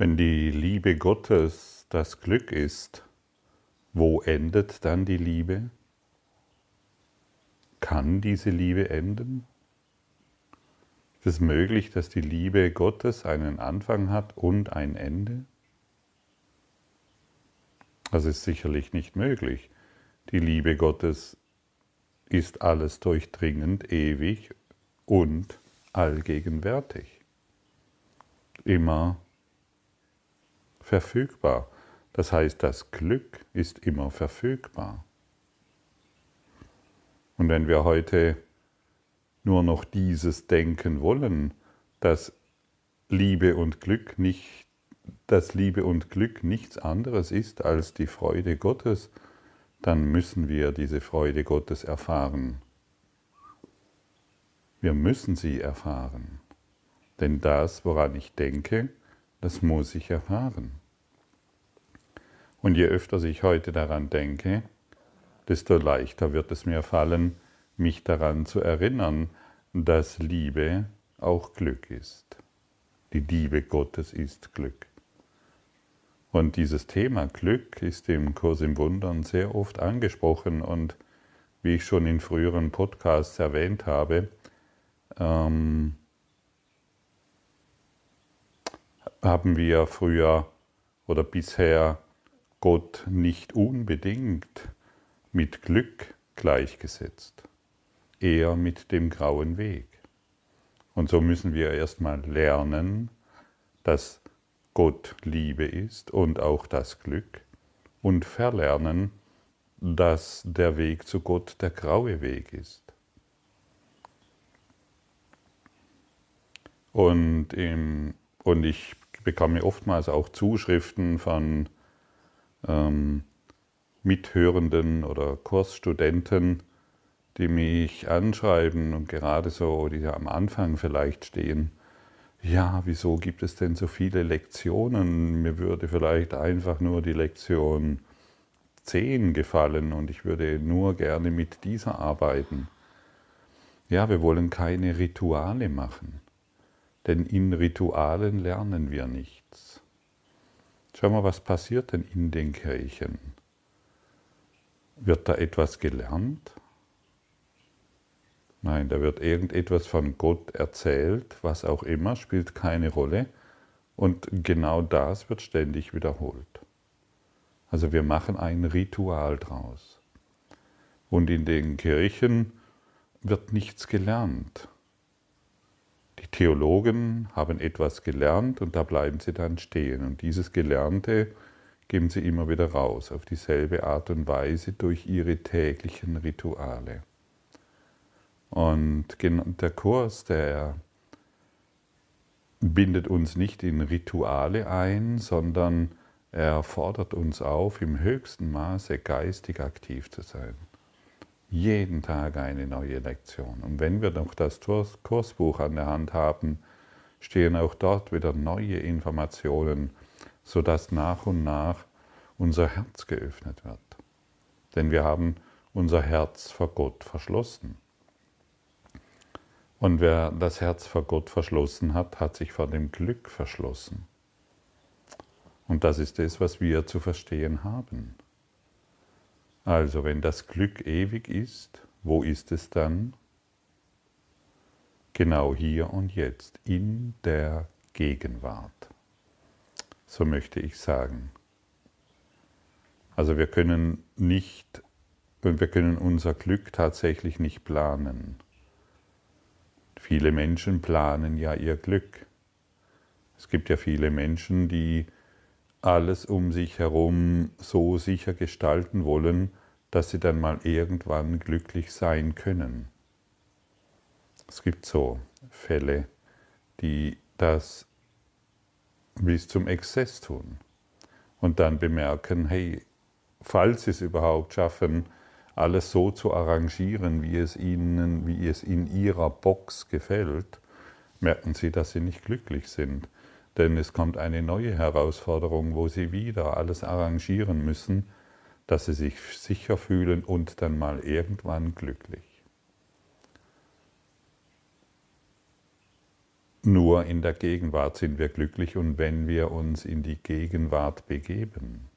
Wenn die Liebe Gottes das Glück ist, wo endet dann die Liebe? Kann diese Liebe enden? Ist es möglich, dass die Liebe Gottes einen Anfang hat und ein Ende? Das ist sicherlich nicht möglich. Die Liebe Gottes ist alles durchdringend, ewig und allgegenwärtig. Immer verfügbar. Das heißt, das Glück ist immer verfügbar. Und wenn wir heute nur noch dieses denken wollen, dass Liebe und Glück nicht, dass Liebe und Glück nichts anderes ist als die Freude Gottes, dann müssen wir diese Freude Gottes erfahren. Wir müssen sie erfahren. Denn das, woran ich denke, das muss ich erfahren. Und je öfter ich heute daran denke, desto leichter wird es mir fallen, mich daran zu erinnern, dass Liebe auch Glück ist. Die Liebe Gottes ist Glück. Und dieses Thema Glück ist im Kurs im Wundern sehr oft angesprochen und wie ich schon in früheren Podcasts erwähnt habe, ähm, haben wir früher oder bisher Gott nicht unbedingt mit Glück gleichgesetzt, eher mit dem grauen Weg. Und so müssen wir erstmal lernen, dass Gott Liebe ist und auch das Glück und verlernen, dass der Weg zu Gott der graue Weg ist. Und, im, und ich bekomme oftmals auch Zuschriften von ähm, Mithörenden oder Kursstudenten, die mich anschreiben und gerade so, die am Anfang vielleicht stehen, ja, wieso gibt es denn so viele Lektionen? Mir würde vielleicht einfach nur die Lektion 10 gefallen und ich würde nur gerne mit dieser arbeiten. Ja, wir wollen keine Rituale machen, denn in Ritualen lernen wir nichts. Schau mal, was passiert denn in den Kirchen? Wird da etwas gelernt? Nein, da wird irgendetwas von Gott erzählt, was auch immer, spielt keine Rolle. Und genau das wird ständig wiederholt. Also wir machen ein Ritual draus. Und in den Kirchen wird nichts gelernt. Theologen haben etwas gelernt und da bleiben sie dann stehen. Und dieses Gelernte geben sie immer wieder raus, auf dieselbe Art und Weise durch ihre täglichen Rituale. Und der Kurs, der bindet uns nicht in Rituale ein, sondern er fordert uns auf, im höchsten Maße geistig aktiv zu sein jeden Tag eine neue Lektion. Und wenn wir noch das Kursbuch an der Hand haben, stehen auch dort wieder neue Informationen, sodass nach und nach unser Herz geöffnet wird. Denn wir haben unser Herz vor Gott verschlossen. Und wer das Herz vor Gott verschlossen hat, hat sich vor dem Glück verschlossen. Und das ist es, was wir zu verstehen haben. Also wenn das Glück ewig ist, wo ist es dann? Genau hier und jetzt, in der Gegenwart. So möchte ich sagen. Also wir können nicht, wir können unser Glück tatsächlich nicht planen. Viele Menschen planen ja ihr Glück. Es gibt ja viele Menschen, die alles um sich herum so sicher gestalten wollen, dass sie dann mal irgendwann glücklich sein können. Es gibt so Fälle, die das bis zum Exzess tun und dann bemerken, hey, falls sie es überhaupt schaffen, alles so zu arrangieren, wie es ihnen, wie es in ihrer Box gefällt, merken sie, dass sie nicht glücklich sind. Denn es kommt eine neue Herausforderung, wo sie wieder alles arrangieren müssen, dass sie sich sicher fühlen und dann mal irgendwann glücklich. nur in der Gegenwart sind wir glücklich und wenn wir uns in die Gegenwart begeben,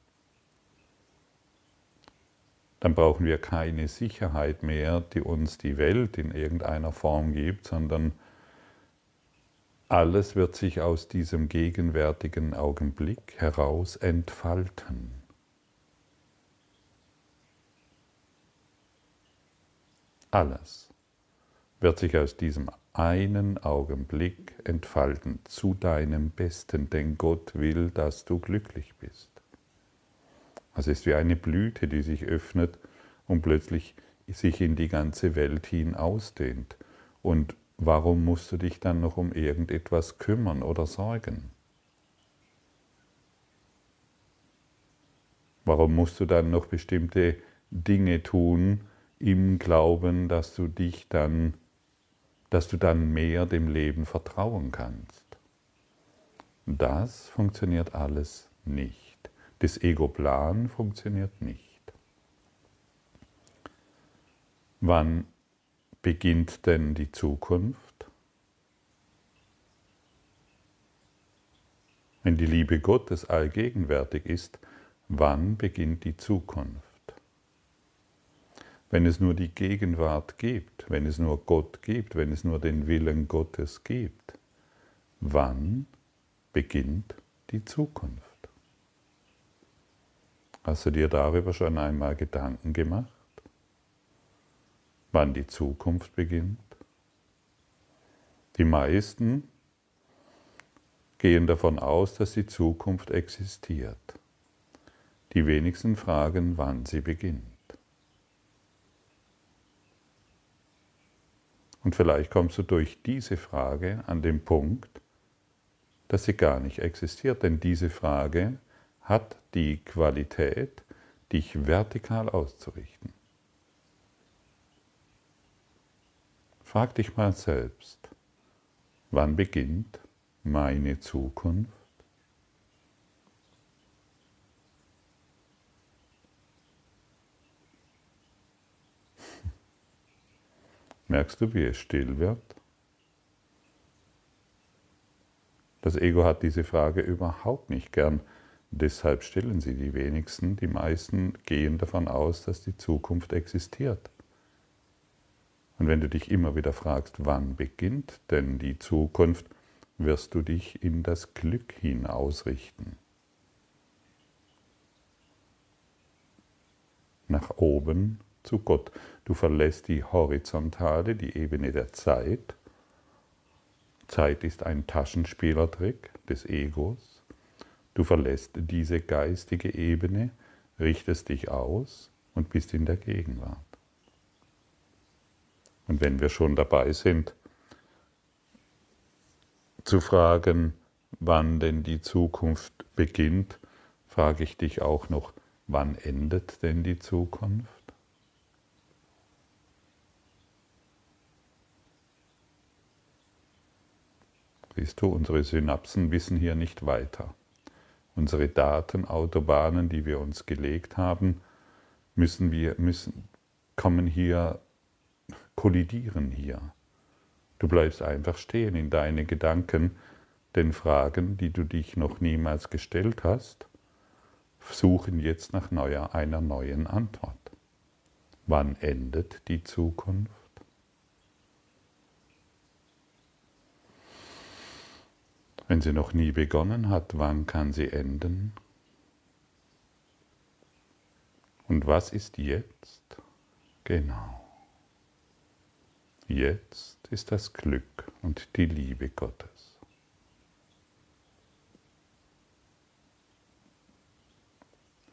dann brauchen wir keine Sicherheit mehr, die uns die Welt in irgendeiner Form gibt, sondern alles wird sich aus diesem gegenwärtigen Augenblick heraus entfalten. Alles wird sich aus diesem einen Augenblick entfalten zu deinem Besten, denn Gott will, dass du glücklich bist. Es ist wie eine Blüte, die sich öffnet und plötzlich sich in die ganze Welt hin ausdehnt. Und warum musst du dich dann noch um irgendetwas kümmern oder sorgen? Warum musst du dann noch bestimmte Dinge tun im Glauben, dass du dich dann, dass du dann mehr dem Leben vertrauen kannst? Das funktioniert alles nicht. Das Ego-Plan funktioniert nicht. Wann beginnt denn die Zukunft? Wenn die Liebe Gottes allgegenwärtig ist, wann beginnt die Zukunft? Wenn es nur die Gegenwart gibt, wenn es nur Gott gibt, wenn es nur den Willen Gottes gibt, wann beginnt die Zukunft? Hast du dir darüber schon einmal Gedanken gemacht? Wann die Zukunft beginnt? Die meisten gehen davon aus, dass die Zukunft existiert. Die wenigsten fragen, wann sie beginnt. Und vielleicht kommst du durch diese Frage an den Punkt, dass sie gar nicht existiert, denn diese Frage hat die Qualität, dich vertikal auszurichten. Frag dich mal selbst, wann beginnt meine Zukunft? Merkst du, wie es still wird? Das Ego hat diese Frage überhaupt nicht gern Deshalb stellen sie die wenigsten, die meisten gehen davon aus, dass die Zukunft existiert. Und wenn du dich immer wieder fragst, wann beginnt denn die Zukunft, wirst du dich in das Glück hin ausrichten. Nach oben zu Gott. Du verlässt die horizontale, die Ebene der Zeit. Zeit ist ein Taschenspielertrick des Egos. Du verlässt diese geistige Ebene, richtest dich aus und bist in der Gegenwart. Und wenn wir schon dabei sind, zu fragen, wann denn die Zukunft beginnt, frage ich dich auch noch, wann endet denn die Zukunft? Siehst du, unsere Synapsen wissen hier nicht weiter unsere Datenautobahnen, die wir uns gelegt haben, müssen wir, müssen, kommen hier, kollidieren hier. Du bleibst einfach stehen in deine Gedanken, den Fragen, die du dich noch niemals gestellt hast, suchen jetzt nach neuer, einer neuen Antwort. Wann endet die Zukunft? Wenn sie noch nie begonnen hat, wann kann sie enden? Und was ist jetzt? Genau. Jetzt ist das Glück und die Liebe Gottes.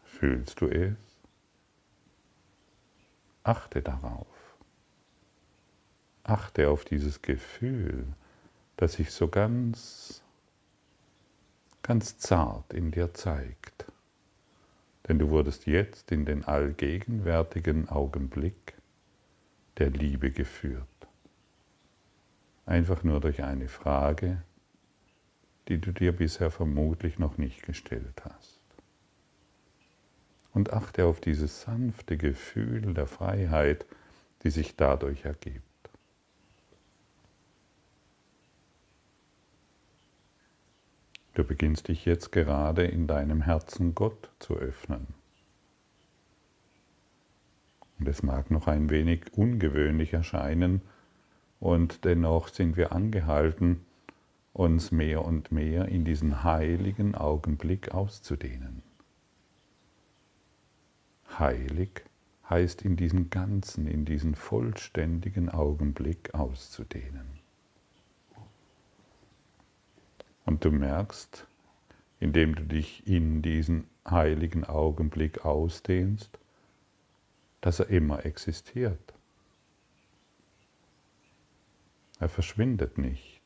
Fühlst du es? Achte darauf. Achte auf dieses Gefühl, das sich so ganz ganz zart in dir zeigt. Denn du wurdest jetzt in den allgegenwärtigen Augenblick der Liebe geführt. Einfach nur durch eine Frage, die du dir bisher vermutlich noch nicht gestellt hast. Und achte auf dieses sanfte Gefühl der Freiheit, die sich dadurch ergibt. Du beginnst dich jetzt gerade in deinem Herzen Gott zu öffnen. Und es mag noch ein wenig ungewöhnlich erscheinen, und dennoch sind wir angehalten, uns mehr und mehr in diesen heiligen Augenblick auszudehnen. Heilig heißt in diesen ganzen, in diesen vollständigen Augenblick auszudehnen. Und du merkst, indem du dich in diesen heiligen Augenblick ausdehnst, dass er immer existiert. Er verschwindet nicht.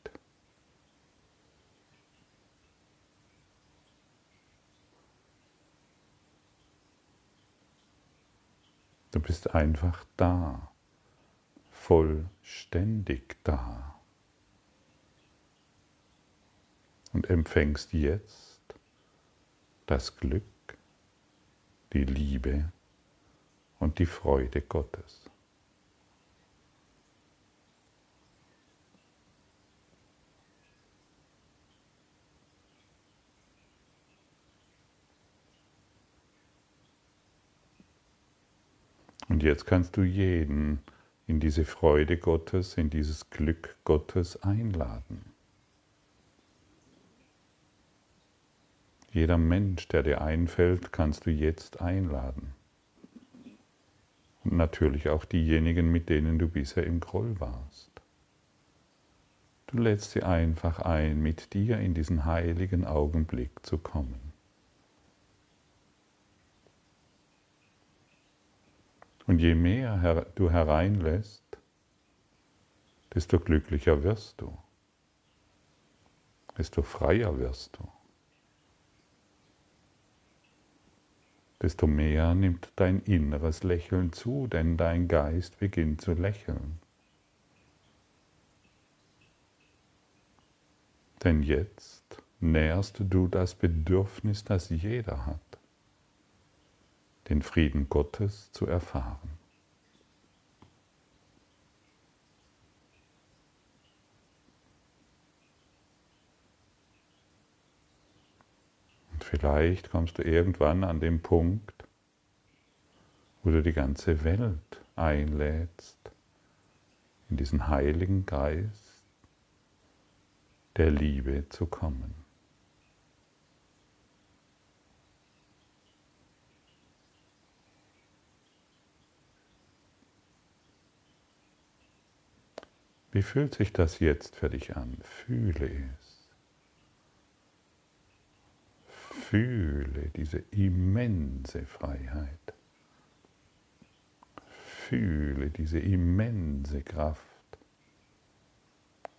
Du bist einfach da, vollständig da. Und empfängst jetzt das Glück, die Liebe und die Freude Gottes. Und jetzt kannst du jeden in diese Freude Gottes, in dieses Glück Gottes einladen. Jeder Mensch, der dir einfällt, kannst du jetzt einladen. Und natürlich auch diejenigen, mit denen du bisher im Groll warst. Du lädst sie einfach ein, mit dir in diesen heiligen Augenblick zu kommen. Und je mehr du hereinlässt, desto glücklicher wirst du, desto freier wirst du. Desto mehr nimmt dein inneres Lächeln zu, denn dein Geist beginnt zu lächeln. Denn jetzt nährst du das Bedürfnis, das jeder hat den Frieden Gottes zu erfahren. Vielleicht kommst du irgendwann an den Punkt, wo du die ganze Welt einlädst, in diesen heiligen Geist der Liebe zu kommen. Wie fühlt sich das jetzt für dich an? Fühle es. Fühle diese immense Freiheit. Fühle diese immense Kraft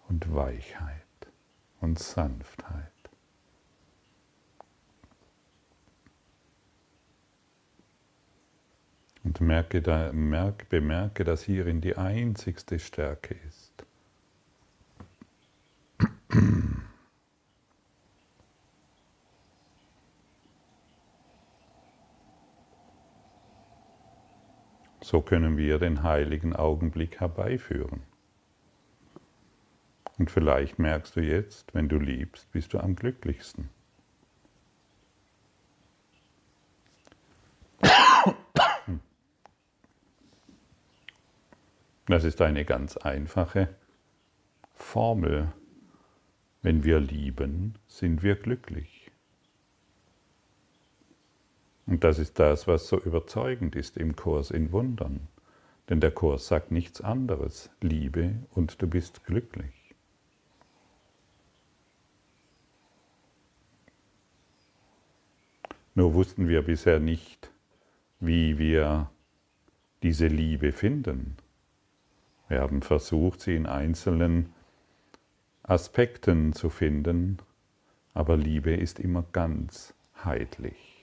und Weichheit und Sanftheit. Und merke, bemerke, dass hierin die einzigste Stärke ist. So können wir den heiligen Augenblick herbeiführen. Und vielleicht merkst du jetzt, wenn du liebst, bist du am glücklichsten. Das ist eine ganz einfache Formel. Wenn wir lieben, sind wir glücklich. Und das ist das, was so überzeugend ist im Kurs in Wundern. Denn der Kurs sagt nichts anderes. Liebe und du bist glücklich. Nur wussten wir bisher nicht, wie wir diese Liebe finden. Wir haben versucht, sie in einzelnen Aspekten zu finden, aber Liebe ist immer ganz heidlich.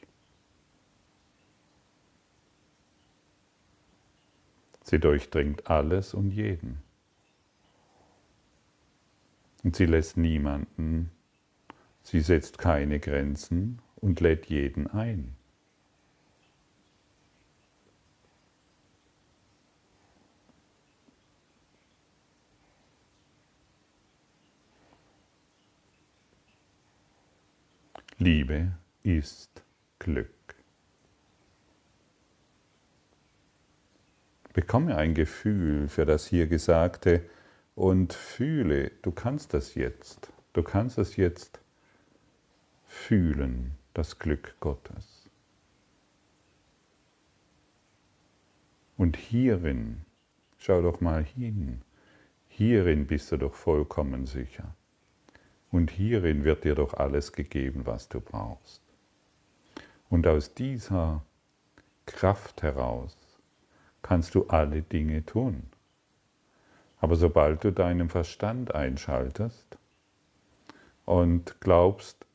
Sie durchdringt alles und jeden. Und sie lässt niemanden, sie setzt keine Grenzen und lädt jeden ein. Liebe ist Glück. Bekomme ein Gefühl für das hier Gesagte und fühle, du kannst das jetzt, du kannst es jetzt fühlen, das Glück Gottes. Und hierin, schau doch mal hin, hierin bist du doch vollkommen sicher. Und hierin wird dir doch alles gegeben, was du brauchst. Und aus dieser Kraft heraus kannst du alle Dinge tun. Aber sobald du deinen Verstand einschaltest und glaubst,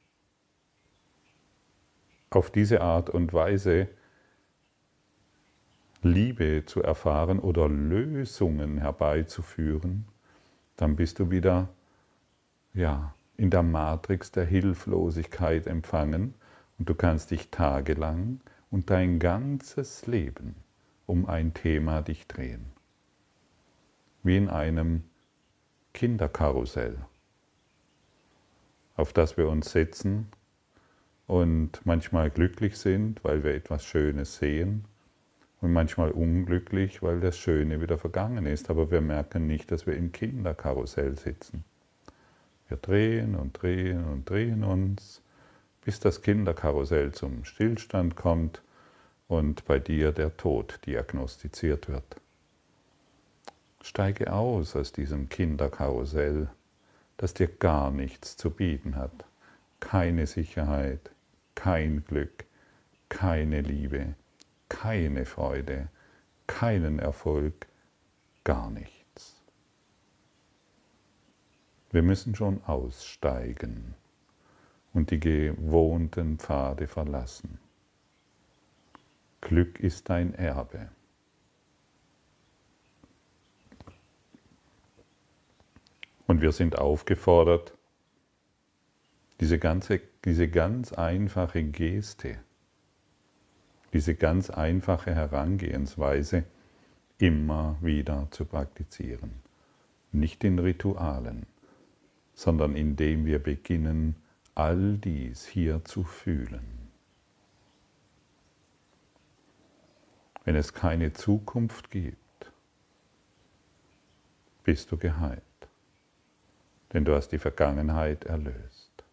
auf diese Art und Weise Liebe zu erfahren oder Lösungen herbeizuführen, dann bist du wieder ja, in der Matrix der Hilflosigkeit empfangen und du kannst dich tagelang und dein ganzes Leben um ein Thema dich drehen. Wie in einem Kinderkarussell, auf das wir uns setzen und manchmal glücklich sind, weil wir etwas Schönes sehen und manchmal unglücklich, weil das Schöne wieder vergangen ist, aber wir merken nicht, dass wir im Kinderkarussell sitzen. Wir drehen und drehen und drehen uns, bis das Kinderkarussell zum Stillstand kommt und bei dir der Tod diagnostiziert wird. Steige aus aus diesem Kinderkarussell, das dir gar nichts zu bieten hat. Keine Sicherheit, kein Glück, keine Liebe, keine Freude, keinen Erfolg, gar nichts. Wir müssen schon aussteigen und die gewohnten Pfade verlassen. Glück ist dein Erbe. Und wir sind aufgefordert, diese, ganze, diese ganz einfache Geste, diese ganz einfache Herangehensweise immer wieder zu praktizieren. Nicht in Ritualen, sondern indem wir beginnen, all dies hier zu fühlen. Wenn es keine Zukunft gibt, bist du geheilt, denn du hast die Vergangenheit erlöst.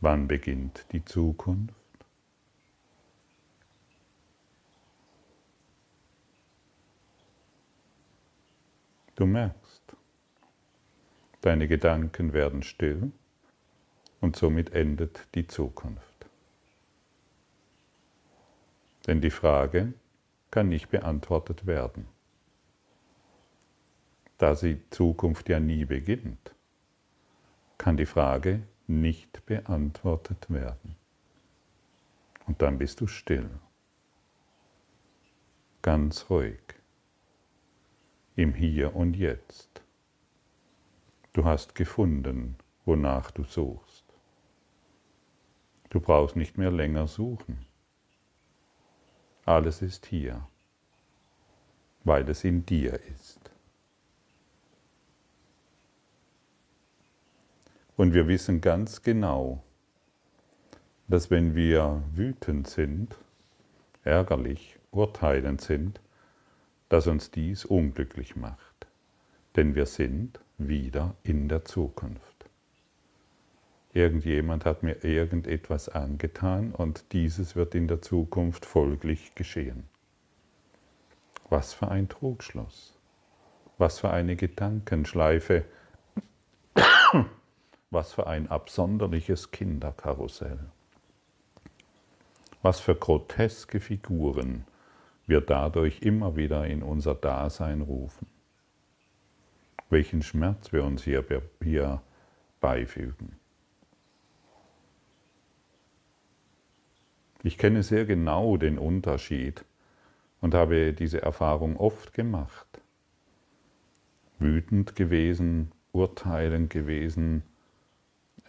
Wann beginnt die Zukunft? Du merkst, deine Gedanken werden still und somit endet die Zukunft. Denn die Frage kann nicht beantwortet werden. Da die Zukunft ja nie beginnt, kann die Frage nicht beantwortet werden. Und dann bist du still, ganz ruhig im Hier und Jetzt. Du hast gefunden, wonach du suchst. Du brauchst nicht mehr länger suchen. Alles ist hier, weil es in dir ist. Und wir wissen ganz genau, dass wenn wir wütend sind, ärgerlich, urteilend sind, dass uns dies unglücklich macht, denn wir sind wieder in der Zukunft. Irgendjemand hat mir irgendetwas angetan und dieses wird in der Zukunft folglich geschehen. Was für ein Trugschluss, was für eine Gedankenschleife, was für ein absonderliches Kinderkarussell, was für groteske Figuren wir dadurch immer wieder in unser Dasein rufen. Welchen Schmerz wir uns hier, hier beifügen. Ich kenne sehr genau den Unterschied und habe diese Erfahrung oft gemacht. Wütend gewesen, urteilend gewesen,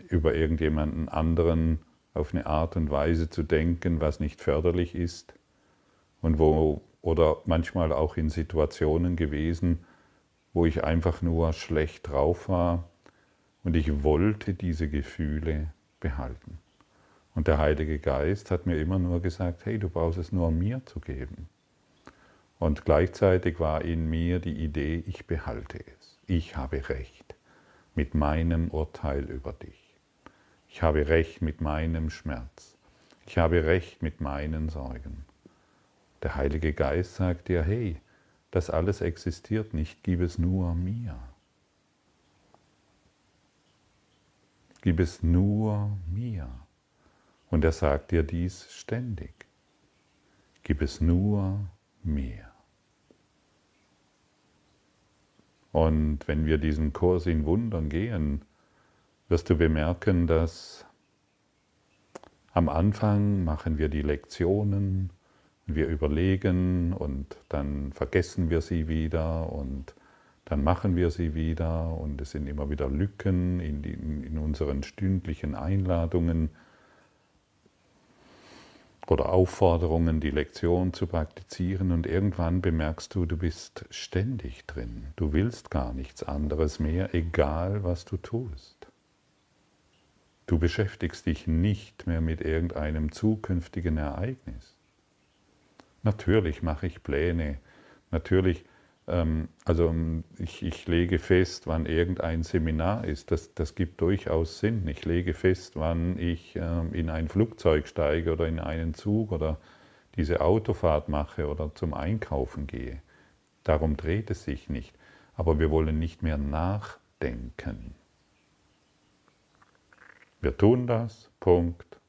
über irgendjemanden anderen auf eine Art und Weise zu denken, was nicht förderlich ist und wo, oder manchmal auch in Situationen gewesen, wo ich einfach nur schlecht drauf war und ich wollte diese Gefühle behalten. Und der Heilige Geist hat mir immer nur gesagt, hey, du brauchst es nur mir zu geben. Und gleichzeitig war in mir die Idee, ich behalte es. Ich habe Recht mit meinem Urteil über dich. Ich habe Recht mit meinem Schmerz. Ich habe Recht mit meinen Sorgen. Der Heilige Geist sagt dir, hey, das alles existiert nicht, gib es nur mir. Gib es nur mir. Und er sagt dir dies ständig. Gib es nur mir. Und wenn wir diesen Kurs in Wundern gehen, wirst du bemerken, dass am Anfang machen wir die Lektionen, wir überlegen und dann vergessen wir sie wieder und dann machen wir sie wieder und es sind immer wieder Lücken in, in unseren stündlichen Einladungen oder Aufforderungen, die Lektion zu praktizieren und irgendwann bemerkst du, du bist ständig drin. Du willst gar nichts anderes mehr, egal was du tust. Du beschäftigst dich nicht mehr mit irgendeinem zukünftigen Ereignis. Natürlich mache ich Pläne, natürlich also ähm, ich, ich, lege fest, wann irgendein Seminar ist. Das, das gibt durchaus Sinn. Ich lege fest, wann ich ähm, in ein Flugzeug steige oder in einen Zug oder diese Autofahrt mache oder zum Einkaufen gehe. Darum dreht es sich nicht. Aber wir wollen nicht mehr nachdenken. Wir tun das, Punkt.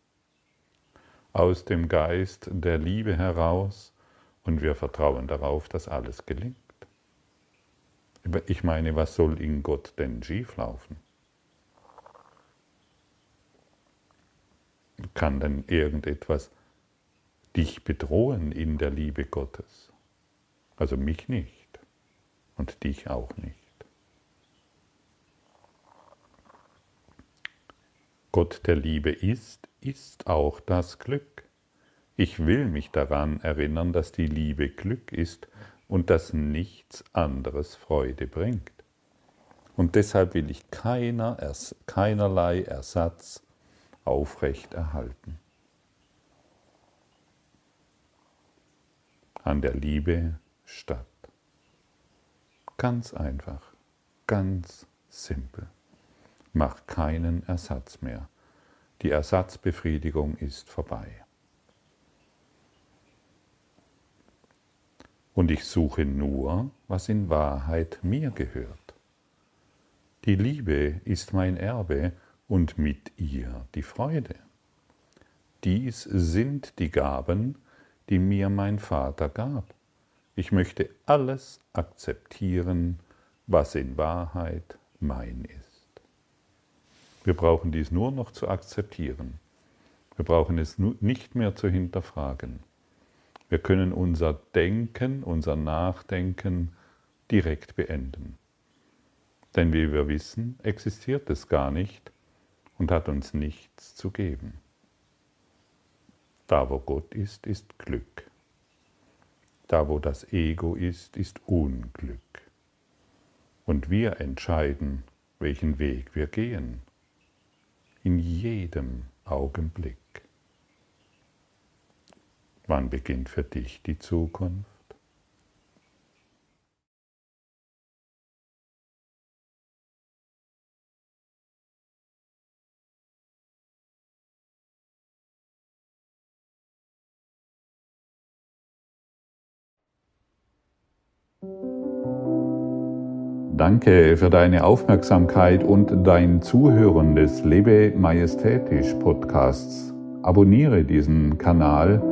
Aus dem Geist der Liebe heraus und wir vertrauen darauf, dass alles gelingt. Ich meine, was soll in Gott denn schieflaufen? Kann denn irgendetwas dich bedrohen in der Liebe Gottes? Also mich nicht und dich auch nicht. Gott der Liebe ist, ist auch das Glück. Ich will mich daran erinnern, dass die Liebe Glück ist und dass nichts anderes Freude bringt. Und deshalb will ich keiner, keinerlei Ersatz aufrecht erhalten. An der Liebe statt. Ganz einfach, ganz simpel. Mach keinen Ersatz mehr. Die Ersatzbefriedigung ist vorbei. Und ich suche nur, was in Wahrheit mir gehört. Die Liebe ist mein Erbe und mit ihr die Freude. Dies sind die Gaben, die mir mein Vater gab. Ich möchte alles akzeptieren, was in Wahrheit mein ist. Wir brauchen dies nur noch zu akzeptieren. Wir brauchen es nicht mehr zu hinterfragen. Wir können unser Denken, unser Nachdenken direkt beenden. Denn wie wir wissen, existiert es gar nicht und hat uns nichts zu geben. Da wo Gott ist, ist Glück. Da wo das Ego ist, ist Unglück. Und wir entscheiden, welchen Weg wir gehen. In jedem Augenblick. Wann beginnt für dich die Zukunft? Danke für deine Aufmerksamkeit und dein Zuhören des Lebe Majestätisch Podcasts. Abonniere diesen Kanal